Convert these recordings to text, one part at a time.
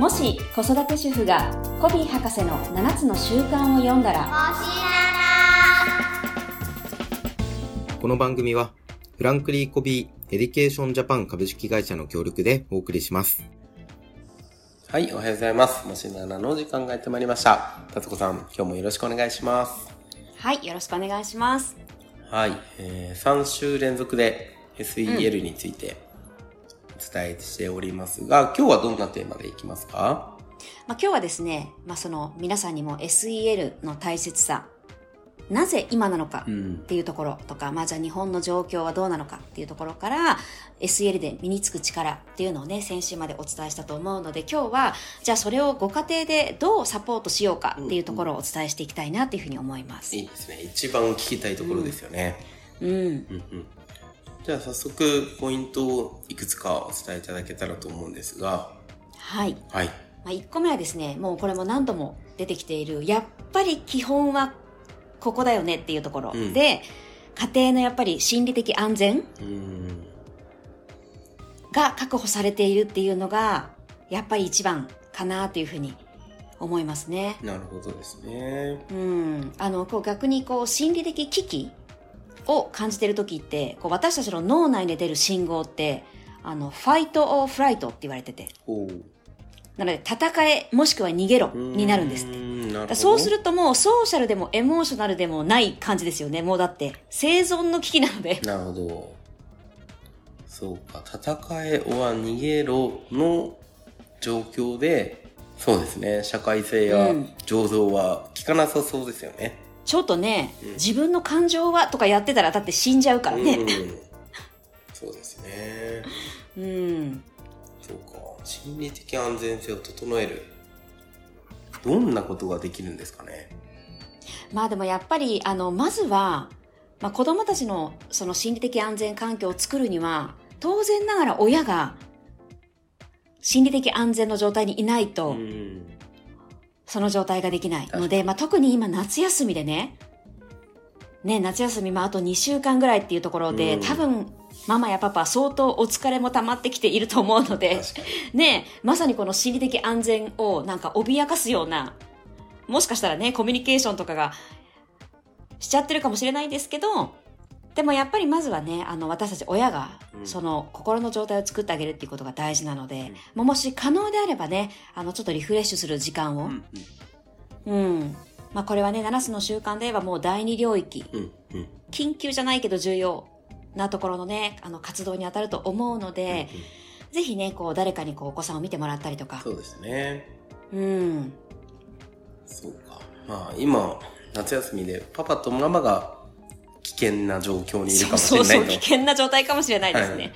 もし子育て主婦がコヴィー博士の7つの習慣を読んだらこの番組はフランクリン・コヴィー・エデュケーション・ジャパン株式会社の協力でお送りします。はい、おはようございます。もし7の時間がやってまいりました。たつこさん、今日もよろしくお願いします。はいよろしくお願いしますはい、えー、3週連続で SEL についてお伝えしておりますが、今日はどんなテーマでいきますか？まあ、今日はですね、まあ、その皆さんにも SEL の大切さなぜ今なのかうんっていうところとか、まあじゃあ日本の状況はどうなのかっていうところから SEL で身につく力っていうのをね先週までお伝えしたと思うので今日はじゃあそれをご家庭でどうサポートしようかっていうところをお伝えしていきたいなっていうふうに思います。いいですね。一番聞きたいところですよね。うん、うんうん。じゃあ早速、ポイントをいくつかお伝えいただけたらと思うんですが、はい。はい。まあ、1個目はですね、もうこれも何度も出てきている、やっぱり基本はここだよねっていうところうんで、家庭のやっぱり心理的安全うん。が確保されているっていうのが、やっぱり一番かなというふうに思いますね。なるほどですね。うん。あの、こう逆にこう心理的危機を感じてる時って、こう私たちの脳内で出る信号って、あの、ファイトオーフライトって言われてて。なので、戦え、もしくは逃げろになるんですって。そうするともうソーシャルでもエモーショナルでもない感じですよね。もうだって生存の危機なので。なるほど。そうか、戦えは逃げろの状況で、そうですね、社会性やうん醸造は効かなさそうですよね。ちょっとね、うん自分の感情はとかやってたらだって死んじゃうからうんね。そうですね。うん。そうか、心理的安全性を整える。どんなことができるんですかね。まあでもやっぱり、あの、まずは、まあ子供たちのその心理的安全環境を作るには、当然ながら親が心理的安全の状態にいないと、うん。その状態ができない。の確で、まあ、特に今夏休みでね、ね、夏休み、まあ、あと2週間ぐらいっていうところで、うん。多分、ママやパパ相当お疲れも溜まってきていると思うので。ね、まさにこの心理的安全をなんか脅かすような、もしかしたらね、コミュニケーションとかがしちゃってるかもしれないんですけど、でもやっぱりまずはね、あの、私たち親がう、ん。その心の状態を作ってあげるっていうことが大事なので、うん。まあもし可能であればね、あの、ちょっとリフレッシュする時間を、うん。うん。まあこれはね、7つの習慣で言えばもう第二領域、うん。うん。緊急じゃないけど重要なところのね、あの活動に当たると思うので、ぜひね、こう誰かにこうお子さんを見てもらったりとか。そ、うですね。うん。そうか。まあ今、夏休みでパパとママが危険な状況にいるかそうそうそう、もしれないと。危険な状態かもしれないですね。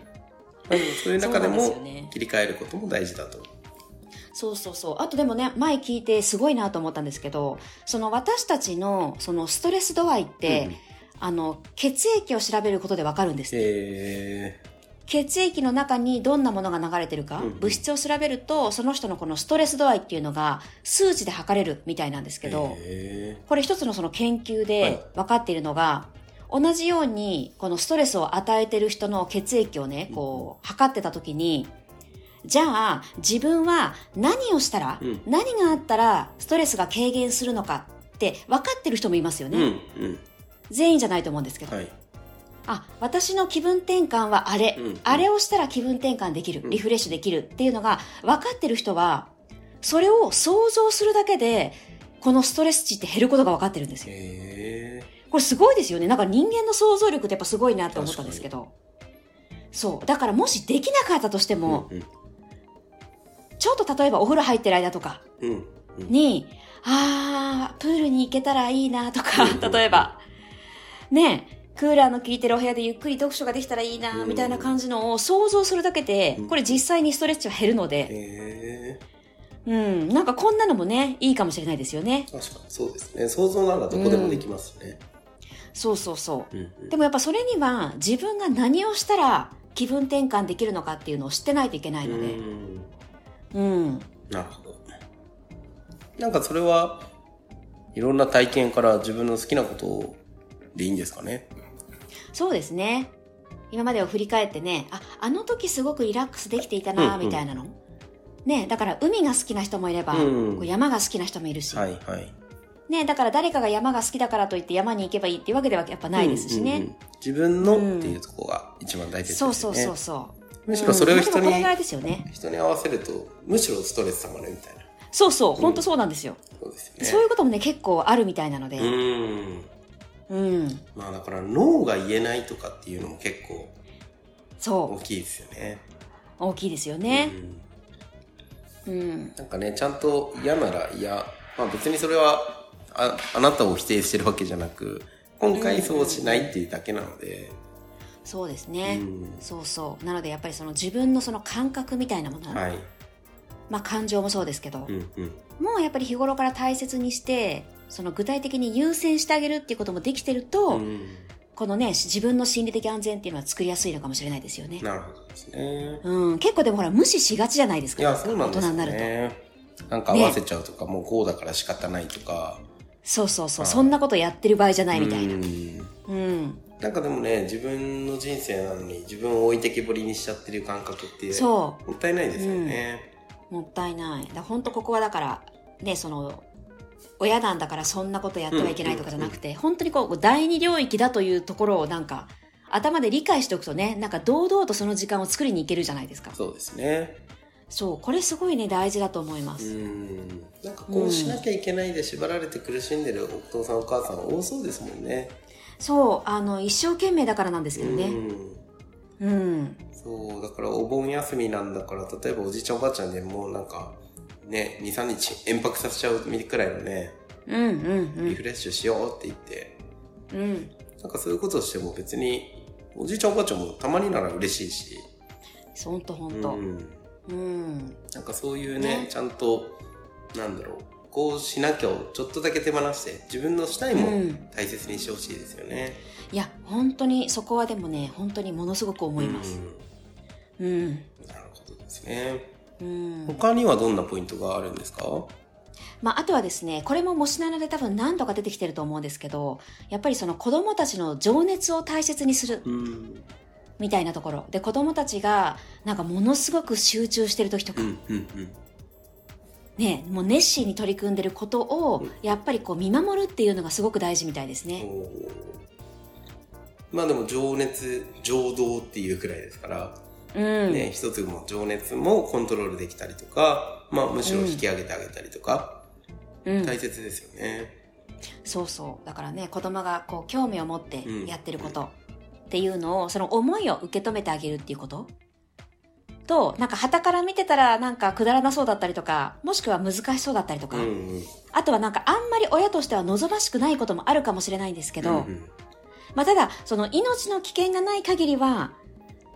はい。そういう中でも切り替えることも大事だと。そうそうそう。あとでもね、前聞いてすごいなと思ったんですけど、その私たちのそのストレス度合いって、うんあの、血液を調べることでわかるんですって。え血液の中にどんなものが流れてるか、うんうん。物質を調べると、その人のこのストレス度合いっていうのが数値で測れるみたいなんですー、けど、えこれ一つのその研究はい。で分かっているのが、同じようにこのストレスを与えてる人の血液をね、こう、測ってた時に、じゃあ自分は何をしたら、うん。何があったらストレスが軽減するのかって分かってる人もいますよー、ね。うんうん。全員じゃないと思うんですけど。はい。あ、私の気分転換はあれ、うんあれをしたら気分転換できる、うん。リフレッシュできるっていうのが分かってる人は、それを想像するだけで、このストレス値って減ることが分かってるんですよ。えこれすごいですよね。なんか人間の想像力ってやっぱすごいなって思ったんですけど。そう。だからもしできなかったとしてー、も、うんちょっと例えばお風呂入ってる間とかうんうんに、あー、プールに行けたらいいなとかうんうん、例えば、ねえ、クーラーの効いてるお部屋でゆっくり読書ができたらいいな、うんみたいな感じのを想像するだけでうん、これ実際にストレッチは減るので、えうん、なんかこんなのもね、いいかもしれないですよね。ー、確かにそうですね。想像ならどこでもできますね。そうそうそう。うんうんでもやっぱそれには自分が何をしたら気分転換できるのかっていうのを知ってないといけないので。うんうん。なるほど。なんかそれは、いろんな体験から自分の好きなことでいいんですかね？そうですね。今までを振り返ってね、あ、あの時すごくリラックスできていたな、うんうんみたいなの。ね、だから海が好きな人もいれば、うんこう山が好きな人もいるし、はいはい。ね、だから誰かが山が好きだからといって山に行けばいいっていうわけではやっぱないですしね。うんうんうん自分のっていうところが一番大切ですよね。そうそうそうそう。むしろそれを人にうんまあですよね。人に合わせると、むしろストレス溜まるみたいな。そうそう、本当そうなんですよ。そうですよね。そういうこともね、結構あるみたいなので。うーん。うん。まあだから脳が言えないとかっていうのも結構そ大きいですよね。う。大きいですよね。うんうん。なんかね、ちゃんと嫌なら嫌。まあ別にそれはああなたを否定してるわけじゃなく、今回そうしないっていうだけなので。そうですね。うんそうそう。なのでやっぱりその自分のその感覚みたいなもの、はい。まあ感情もそうですけど、うんうん。もうやっぱり日頃から大切にして、その具体的に優先してあげるっていうこともできてると、うんこのね、自分の心理的安全っていうのは作りやすいのかもしれないですよね。なるほどですね。うん、結構でもほら無視しがちじゃないですか。いや、そうなんですよ大人になると。ね。なんか合わせちゃうとか、もうこうだから仕方ないとか。そうそうそう、はいそんなことやってる場合じゃないみたいな。うんうん。なんかでもね、自分の人生なのに自分を置いてけぼりにしちゃってる感覚っていう。そもったいないですよね。う。もったいない。だ本当ここはだから、ね、その、親なんだからそんなことやってはいけないとかじゃなくて、本当にこう、第二領域だというところをなんか、頭で理解しておくとね、なんか堂々とその時間を作りに行けるじゃないですか。そうですね。そう、これすごいね、大事だと思いまうす。ん。なんかこうしなきゃいけないで縛られて苦しんでるお父さんお母さん多そうですもんね。そう、あの、一生懸命だからなんですけどね。うん。うん。そう、だからお盆休みなんだから、例えばおじいちゃんおばあちゃんでもうなんか、ね、2、3日延泊させちゃうくらいのね、うんうんリフレッシュしようって言って、うん。うん。なんかそういうことをしても別に、おじいちゃんおばあちゃんもたまになら嬉しいし、ほんとほんと。うん。うん。なんかそういうね、ねちゃんと、なんだろう、こうしなきゃをちょっとだけ手放して、自分のしたいもうん大切にしてほしいですよね。いや、本当にそこはでもね、本当にものすごく思います。うん。うん。なるほどですね。うん。他にはどんなポイントがあるんですか？まあ、あとはですね、これももしならで多分何度か出てきてると思うんですけど、やっぱりその子供たちの情熱を大切にするうん。みたいなところ。で、子供たちがなんかものすごく集中してる時とか、うん、うん、うん。ね、もう熱心に取り組んでることを、やっぱりこう見守るっていうのがすごく大事みたいですね。まあでも情熱、情動っていうくらいですから、うん。ね、一つも情熱もコントロールできたりとか、まあむしろ引き上げてあげたりとか、うん。大切ですよね。そうそう。だからね、子供がこう興味を持ってうんやってることっていうのを、その思いを受け止めてあげるっていうこと？と、なんか旗から見てたらなんかくだらなそうだったりとか、もしくは難しそうだったりとか、うんうん。あとはなんかあんまり親としては望ましくないこともあるかもしれないんですけど、うんうんまあただ、その命の危険がない限りは、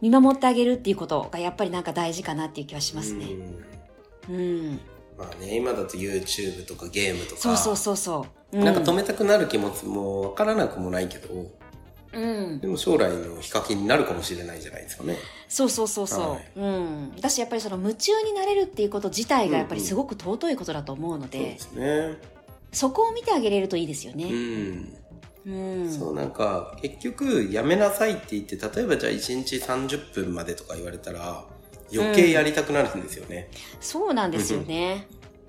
見守ってあげるっていうことがやっぱりなんか大事かなっていう気はしますね。うんうん。まあね、今だと YouTube とかゲームとか、そうそうそうそう。うなんか止めたくなる気持ちもわからなくもないけど、うんで。も将来のヒカキンになるかもしれないじゃないですかね。そうそうそうそう。はいうん。だしやっぱりその夢中になれるっていうこと自体がやっぱりすごく尊いことだと思うので、そうですね。そこを見てあげれるといいですようね。ん。うん。そうなんか結局やめなさいって言って例えばじゃあ1日30分までとか言われたら余計やりたくなるんですよね、そうなんですよね。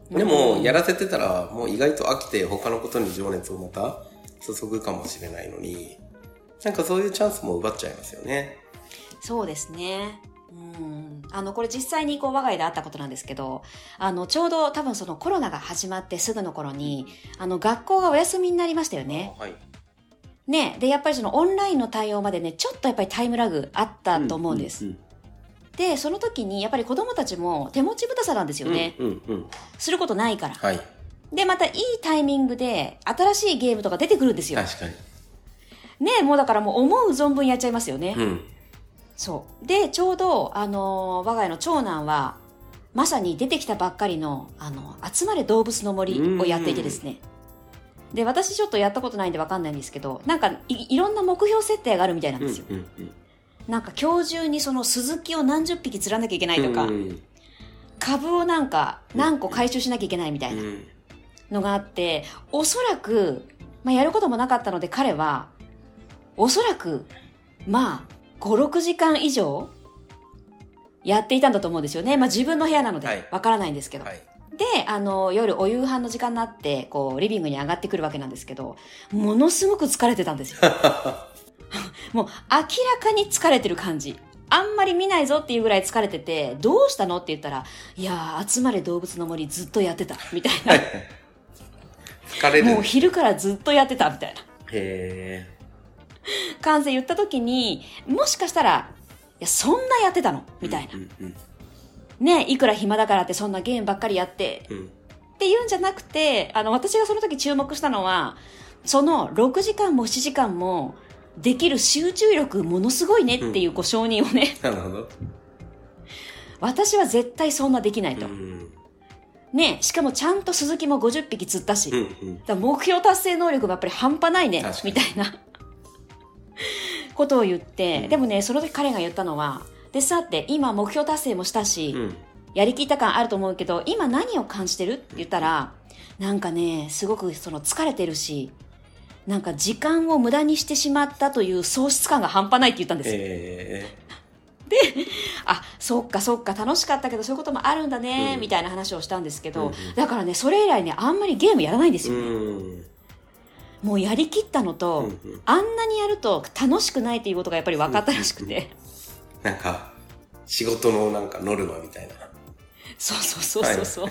でもうんやらせてたらもう意外と飽きて他のことに情熱をまた注ぐかもしれないのになんかそういうチャンスも奪っちゃいますよねそうですね。うん。あの、これ実際にこう我が家であったことなんですけど、あの、ちょうど多分そのコロナが始まってすぐの頃に、あの、学校がお休みになりましたよね。はいね。で、やっぱりそのオンラインの対応までね、ちょっとやっぱりタイムラグあったと思うんです。うんで、その時にやっぱり子供たちも手持ちぶたさなんですようんね。うんうんうんすることないから。はいで、またいいタイミングで新しいゲームとか出てくるんですよ。確かにねもうだからもう思う存分やっちゃいますよね。うんそう。で、ちょうど、あのー我が家の長男は、まさに出てきたばっかりの、あの、集まれ動物の森をやっていてですね。で、私ちょっとやったことないんでわかんないんですけど、なんかい、いろんな目標設定があるみたいなんうんですよ。うんうんなんか今日中にその鈴木を何十匹釣らなきゃいけないとか、うん株をなんか何個回収しなきゃいけないみたいなうんのがあって、おそらく、まあ、やることもなかったので彼は、おそらく、まあ、5、6時間以上、やっていたんだと思うんですよね。まあ自分の部屋なのはいで、わからないんですけど。はい。で、あの、夜お夕飯の時間になって、こう、リビングに上がってくるわけなんですけど、ものすごく疲れてたんですよ。もう、明らかに疲れてる感じ。あんまり見ないぞっていうぐらい疲れてて、どうしたのって言ったら、いやー、集まれ動物の森ずっとやってた、みたいな。疲れる。もう昼からずっとやってた、みたいなへ感じで言った時に、もしかしたら、いや、そんなやってたの？ーみたいなう。んうんねいくら暇だからってそんなゲームばっかりやって、うん。うんっていうんじゃなくて、あの、私がその時注目したのは、その6時間も7時間もできる集中力ものすごいねっていうご承認をね、なるほど。私は絶対そんなできないと。うん。ねしかもちゃんと鈴木も50匹釣ったし、うんうん。ら目標達成能力もやっぱり半端ないねみたいな ことを言って、うんでもね、その時彼が言ったのは、でさって今目標達成もしたし、うん。やりきった感あると思うけど、今何を感じてる？って言ったら、なんかね、すごくその疲れてるし、なんか時間を無駄にしてしまったという喪失感が半端ないって言ったんですよ。えあ、そっかそっか楽しかったけどそういうこともあるんだね、うんみたいな話をしたんですけど、うんうんだからね、それ以来ね、あんまりゲームやらないんですー。よ。うん。もうやりきったのと、うんうんあんなにやると楽しくないっていうことがやっぱり分かったらしくて。なんか、仕事のなんかノルマみたいな。そうそうそうそうそう。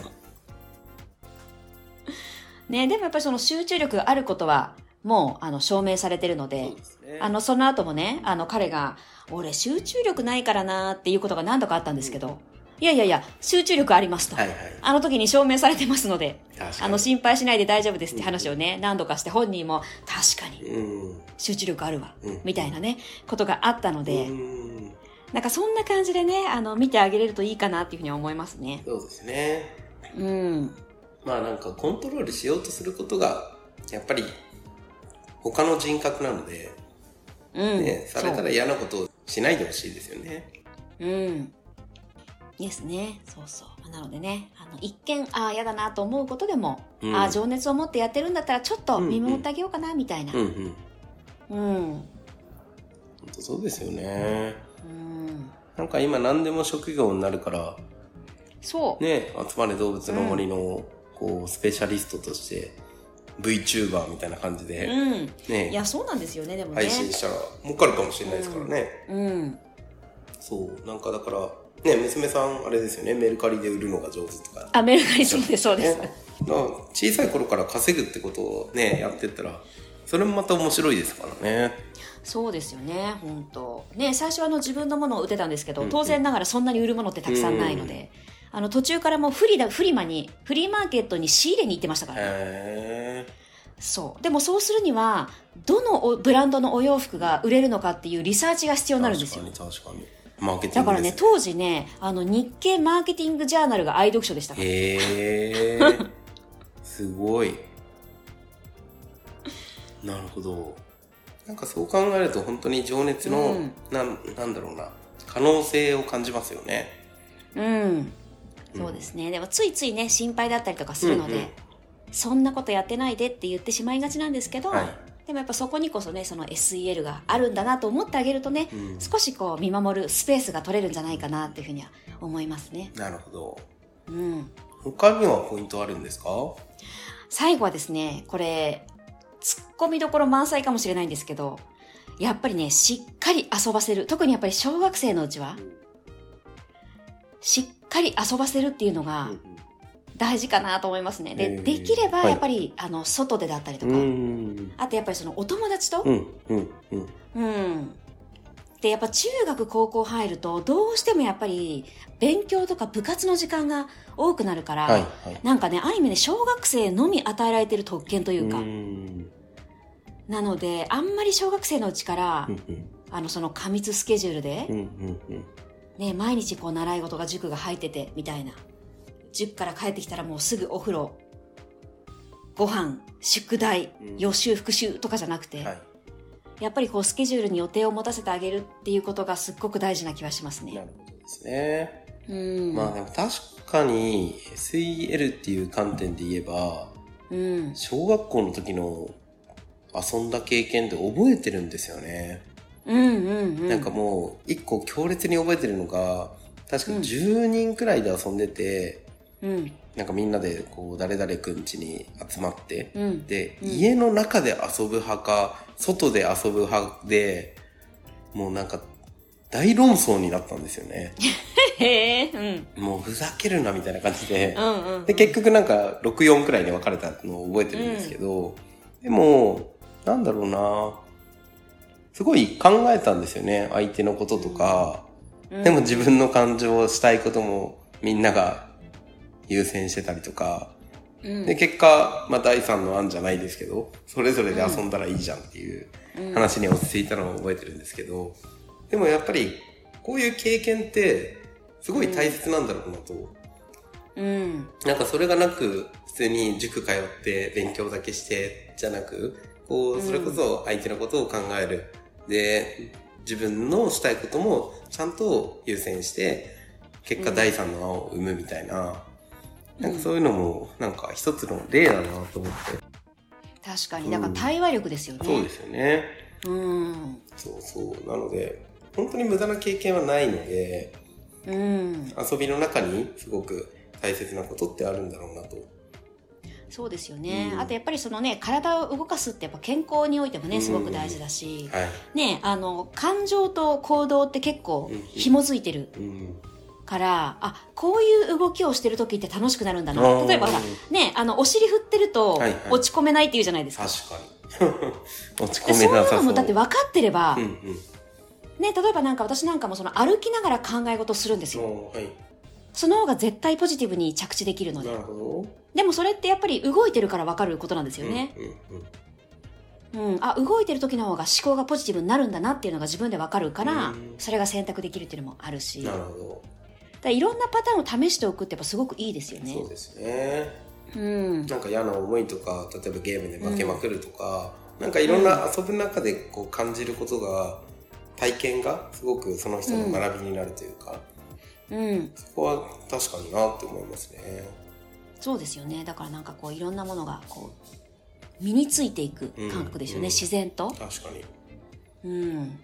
ね、でもやっぱりその集中力があることは、もう、あの、証明されてるのでね。あの、その後もね、あの、彼が、俺、集中力ないからなっていうことが何度かあったんですけど、いやいやいや、集中力ありますと。はいはい。あの時に証明されてますので。あの、心配しないで大丈夫ですって話をね、何度かして本人も、確かに、うん。集中力あるわうん、みたいなね、ことがあったので、うん。なんかそんな感じでね、あの、見てあげれるといいかなっていうふうに思いますね。そうですね。うん。まあなんかコントロールしようとすることが、やっぱり他の人格なので、うん。ね、されたら嫌なことをしないでほしいですよね。うん。ですね。そうそう。なのでね、あの、一見、ああ、嫌だなと思うことでも、うんああ、情熱を持ってやってるんだったら、ちょっと見守ってあげようかな、みたいな。うんうん。うん。本当そうですよね。うん。なんか今何でも職業になるから、そう。ね、集まれ動物の森の、こう、スペシャリストとして、VTuber みたいな感じで、うん。いね、や、そうなんですよね、でもね。配信したら儲かるかもしれないですからね。うん。そう、なんかだから、ね、娘さん、あれですよね、メルカリで売るのが上手とか。あ、メルカリそうです、そうです。小さい頃から稼ぐってことをね、やってったら、それもまた面白いですからね。そうですよね、本当ね、最初はあの自分のものを売ってたんですけど、うんうん当然ながらそんなに売るものってたくさんないので、あの途中からもうフリだ、フリマに、フリーマーケットに仕入れに行ってましたから、へそう。でもそうするには、どのおブランドのお洋服が売れるのかっていうリサーチが必要ー。になるんですよ。確かに確かに。マーケティだからね、当時ね、あの日経マーケティングジャーナルが愛読書でしたから。へえ。すごい。なるほど。なんかそう考えると本当に情熱の、うんなん、なんだろうな、可能性を感じますよね。うん。そうですね。でもついついね、心配だったりとかするので、うんうんそんなことやってないでって言ってしまいがちなんですけど、はいでもやっぱそこにこそね、その SEL があるんだなと思ってあげるとね、うん少しこう見守るスペースが取れるんじゃないかなっていうふうには思いますね。なるほど。うん。他にはポイントあるんですか？最後はですね、これ、突っ込みどころ満載かもしれないんですけど、やっぱりね、しっかり遊ばせる。特にやっぱり小学生のうちは、しっかり遊ばせるっていうのが大事かなと思いますね。で、できればはいやっぱり、あの、外でだったりとか、うん。あとやっぱりそのお友達と、うん。うん。うん。うん。で、やっぱ中学高校入ると、どうしてもやっぱり勉強とか部活の時間が多くなるから、はい。はい。なんかね、ある意味ね、小学生のみ与えられてる特権というか、ん。なので、あんまり小学生のうちから、うん。うん。あの、その過密スケジュールでうん。、うん。うん。ね、毎日こう習い事が塾が入ってて、みたいな。塾から帰ってきたらもうすぐお風呂、ご飯、宿題うん、予習、復習とかじゃなくて、はい。やっぱりこうスケジュールに予定を持たせてあげるっていうことがすっごく大事な気はしますなね。るほどですね。うん。まあでも確かに SEL っていう観点で言えば、うん。小学校の時の遊んだ経験って覚えてるんですよね。うんうんうん。なんかもう一個強烈に覚えてるのが、確か10人くらいで遊んでて、うん。なんかみんなでこう誰々くん家に集まって、うん。で、うん家の中で遊ぶ派か、外で遊ぶ派で、もうなんか大論争になったんですよね。へえ。うん。もうふざけるなみたいな感じで。うんうん。で、結局なんか64くらいに分かれたのを覚えてるんですけど、でも、なんだろうなすごい考えたんですよね。相手のこととか。うんでも自分の感情をしたいこともみんなが優先してたりとか。うんで、結果、まあ第三の案じゃないですけど、それぞれで遊んだらいいじゃんっていう話に落ち着いたのを覚えてるんですけど、でもやっぱり、こういう経験って、すごい大切なんだろうなと。うん。なんかそれがなく、普通に塾通って勉強だけして、じゃなく、こう、それこそ相手のことを考える。で、自分のしたいこともちゃんと優先して、結果第三の案を生むみたいな、なんかそういうのも、なんか一つの例だなと思って。確かに。だから対話力ですよね。そうですよね。うん。そうそう。なので、本当に無駄な経験はないので、うん。遊びの中にすごく大切なことってあるんだろうなと。そうですよね。うんあとやっぱりそのね、体を動かすってやっぱ健康においてもね、すごく大事だし、はい。ね、あの、感情と行動って結構うん紐づいてるうん。から、あ、こういう動きをしてる時って楽しくなるんだな。例えばほら、ね、あの、お尻振ってるとはいはい落ち込めないっていうじゃないですか。確かに。落ちでそういう込めなさそう。のもだって分かってれば、うんうん。ね、例えばなんか私なんかもその歩きながら考え事をするんですよ。はい。その方が絶対ポジティブに着地できるので。でもそれってやっぱり動いてるから分かることなんですよね。うんうんうん。うん、あ動いてる時の方が思考がポジティブになるんだなっていうのが自分で分かるから、うんそれが選択できるっていうのもあるしなるほらいろんなパターンを試しておくってやっぱすごくいいですよど。ねそうですね。うんなんか嫌な思いとか、例えばゲームで負けまくるとか、なんかいろんな遊ぶ中でこう感じることが、体験がすごくその人の学びになるというか、うんそこは確かになって思いますね。そうですよねだからなんかこういろんなものがこう身についていく感覚ですよね、うん自然と確かに。うん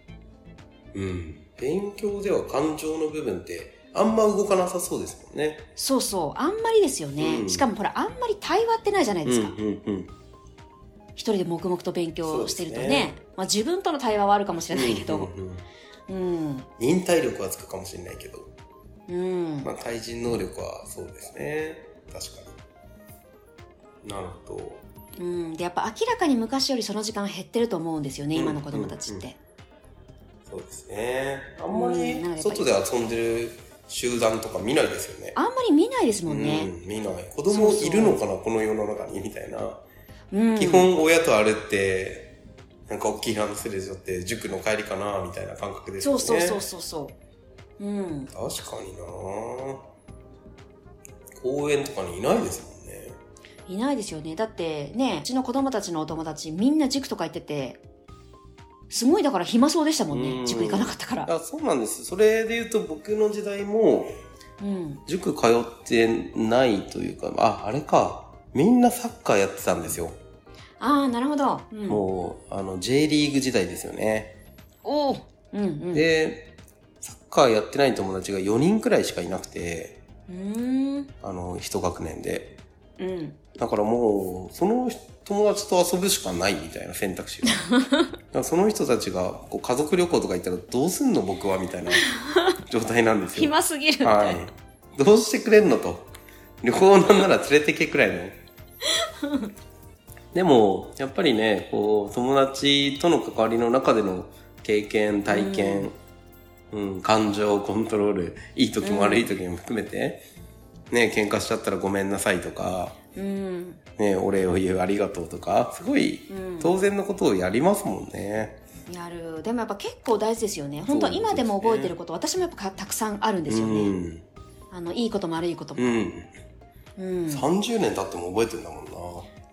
うん。勉強では感情の部分ってあんま動かなさそうですもんね。そうそう。あんまりですよね、うん。しかもほらあんまり対話ってないじゃないですか、うんうんうん。一人で黙々と勉強してるとね。そうですね。まあ、自分との対話はあるかもしれないけど。うんうんうん。うん。忍耐力はつくかもしれないけど、うん、まあ、対人能力はそうですね。確かに。なるほど。うん、でやっぱ明らかに昔よりその時間減ってると思うんですよね、うん今の子供たちって、そうですね。あんまりうん。なんかやっぱり外で遊んでる集団とか見ないですよね。あんまり見ないですもんね、うん、見ない。子供いるのかなこの世の中にみたいな。うん基本親と歩って、なんか大きいランドセル背負って塾の帰りかなみたいな感覚ですよね。そうそうそうそうそううん確かにな公園とかにいないですもんね。いないですよねだってねうちの子供たちのお友達みんな塾とか行っててすごいだから暇そうでしたもんうん。ね塾行かなかったから。あそうなんです。それで言うと僕の時代もうん。塾通ってないというか、あ、あれか。みんなサッカーやってたんですよ。ああなるほど、うん、もう、あの、J リーグ時代ですよね。おおうんうん。で、サッカーやってない友達が4人くらいしかいなくて、うーん。あの、一学年で。うんだからもう、その友達と遊ぶしかないみたいな選択肢が。だからその人たちがこう家族旅行とか行ったらどうすんの僕はみたいな状態なんですよ。暇すぎるみたはいな、い。どうしてくれんのと。旅行なんなら連れてけくらいの。でも、やっぱりね、こう、友達との関わりの中での経験、体験、うん、感情コントロール、いい時も悪い時も含めて、ね、喧嘩しちゃったらごめんなさいとか、うんね、お礼を言うありがとうとか、すごいうん当然のことをやりますもんね。やるでもやっぱ結構大事ですよね本当そうですね今でも覚えてること私もやっぱかたくさんあるんですようね、ん。あのいいことも悪いことも、うん。うん、30年経っても覚えてるんだもんな。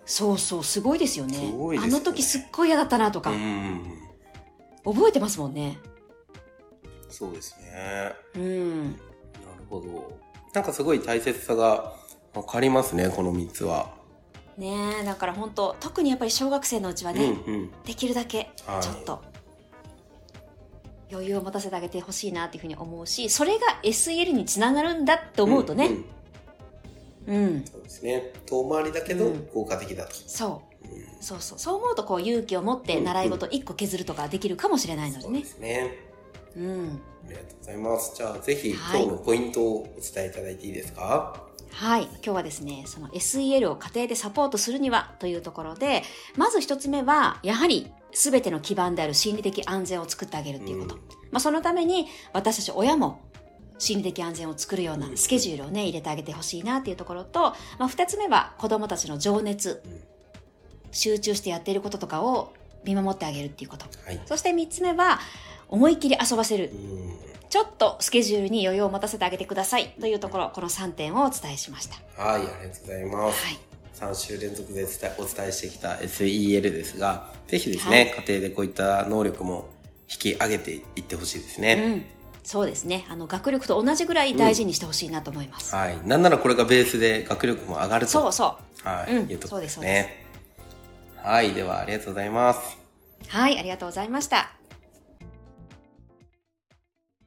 そうそうすごいですよねすごいですよねあの時すっごい嫌だったなとか、うん。覚えてますもんねそうですね。うんなるほど。なんかすごい大切さがわかりますね、この3つは。ねえだから本当特にやっぱり小学生のうちはうんね、うん。できるだけはいちょっと余裕を持たせてあげてほしいなっていうふうに思うし、それが SEL につながるんだって思うとね、んんうん、そうですね。遠回りだけどうん効果的だと。そう。うんそうそう。そう思うと、こう、勇気を持って習い事1個削るとかできるかもしれないのでねそうで。すね。うん。ありがとうございます。じゃあ、ぜひはい今日のポイントをお伝えいただいていいですか？はい。今日はですね、その SEL を家庭でサポートするにはというところで、まず一つ目は、やはり全ての基盤である心理的安全を作ってあげるっていうこと。うんまあ、そのために、私たち親も、心理的安全を作るようなスケジュールをね、入れてあげてほしいなっていうところと、まあ、二つ目は子供たちの情熱うん、集中してやっていることとかを見守ってあげるっていうこと。はい。そして三つ目は、思いっきり遊ばせるう。んちょっとスケジュールに余裕を持たせてあげてくださいというところ、この3点をお伝えしました。はい、ありがとうございます。はい。3週連続でお伝えしてきた SEL ですが、ぜひですね、家庭でこういった能力も引き上げていってほしいですね。うん。そうですね。あの、学力と同じぐらい大事にしてほしいなと思います。はい。なんならこれがベースで学力も上がると。そうそはい。うんいうところですね。はい。では、ありがとうございます。はい、ありがとうございました。